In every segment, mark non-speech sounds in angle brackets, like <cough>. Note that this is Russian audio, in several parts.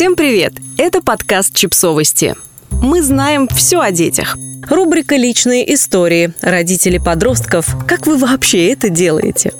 Всем привет! Это подкаст «Чипсовости». Мы знаем все о детях. Рубрика «Личные истории». Родители подростков. Как вы вообще это делаете?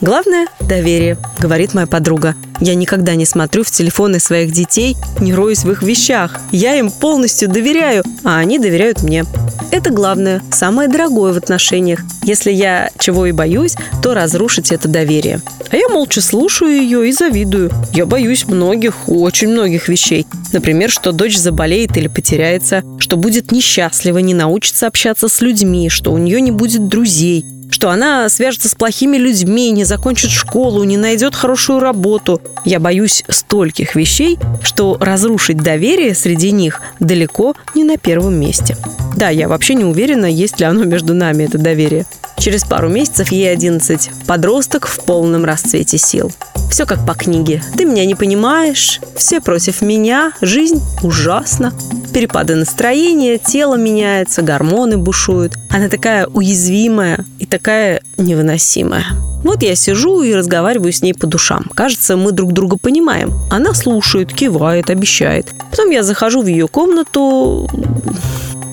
Главное – доверие, говорит моя подруга. Я никогда не смотрю в телефоны своих детей, не роюсь в их вещах. Я им полностью доверяю, а они доверяют мне. Это главное, самое дорогое в отношениях. Если я чего и боюсь, то разрушить это доверие. А я молча слушаю ее и завидую. Я боюсь многих, очень многих вещей. Например, что дочь заболеет или потеряется, что будет несчастлива, не научится общаться с людьми, что у нее не будет друзей, что она свяжется с плохими людьми, не закончит школу, не найдет хорошую работу. Я боюсь стольких вещей, что разрушить доверие среди них далеко не на первом месте. Да, я вообще не уверена, есть ли оно между нами, это доверие. Через пару месяцев ей 11. Подросток в полном расцвете сил. Все как по книге. Ты меня не понимаешь, все против меня, жизнь ужасна. Перепады настроения, тело меняется, гормоны бушуют. Она такая уязвимая и такая невыносимая. Вот я сижу и разговариваю с ней по душам. Кажется, мы друг друга понимаем. Она слушает, кивает, обещает. Потом я захожу в ее комнату,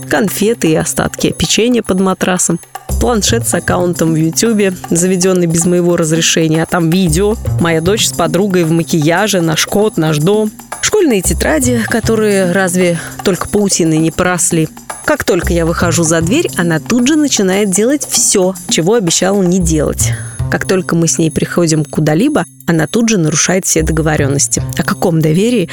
конфеты и остатки печенья под матрасом планшет с аккаунтом в Ютубе, заведенный без моего разрешения, а там видео, моя дочь с подругой в макияже, наш кот, наш дом, школьные тетради, которые разве только паутины не поросли. Как только я выхожу за дверь, она тут же начинает делать все, чего обещала не делать. Как только мы с ней приходим куда-либо, она тут же нарушает все договоренности. О каком доверии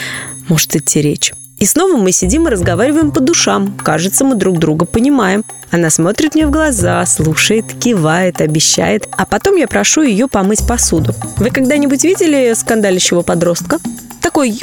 может идти речь? И снова мы сидим и разговариваем по душам. Кажется, мы друг друга понимаем. Она смотрит мне в глаза, слушает, кивает, обещает. А потом я прошу ее помыть посуду. Вы когда-нибудь видели скандалящего подростка? Такой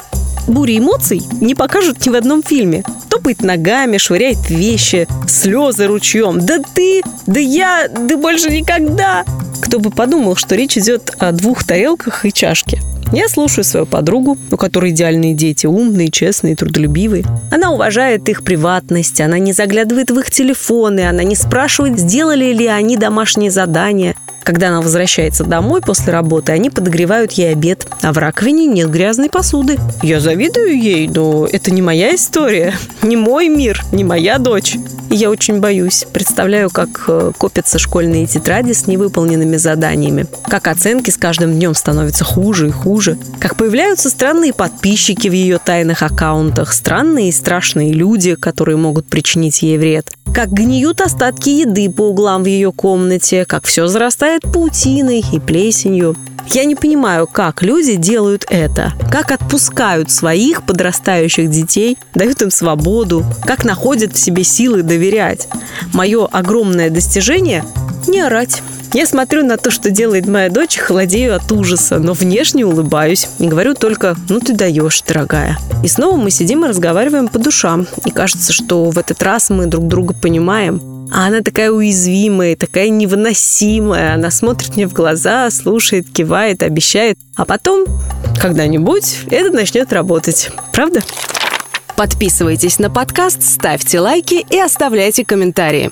бури эмоций не покажут ни в одном фильме. Топает ногами, швыряет вещи, слезы ручьем. Да ты, да я, да больше никогда. Кто бы подумал, что речь идет о двух тарелках и чашке. Я слушаю свою подругу, у которой идеальные дети, умные, честные, трудолюбивые. Она уважает их приватность, она не заглядывает в их телефоны, она не спрашивает, сделали ли они домашние задания. Когда она возвращается домой после работы, они подогревают ей обед, а в раковине нет грязной посуды. Я завидую ей, но это не моя история, <laughs> не мой мир, не моя дочь. И я очень боюсь. Представляю, как э, копятся школьные тетради с невыполненными заданиями, как оценки с каждым днем становятся хуже и хуже, как появляются странные подписчики в ее тайных аккаунтах, странные и страшные люди, которые могут причинить ей вред, как гниют остатки еды по углам в ее комнате, как все зарастает паутиной и плесенью. Я не понимаю, как люди делают это, как отпускают своих подрастающих детей, дают им свободу, как находят в себе силы доверять. Мое огромное достижение – не орать. Я смотрю на то, что делает моя дочь, холодею от ужаса, но внешне улыбаюсь и говорю только «ну ты даешь, дорогая». И снова мы сидим и разговариваем по душам. И кажется, что в этот раз мы друг друга понимаем. А она такая уязвимая, такая невыносимая. Она смотрит мне в глаза, слушает, кивает, обещает. А потом, когда-нибудь, это начнет работать. Правда? Подписывайтесь на подкаст, ставьте лайки и оставляйте комментарии.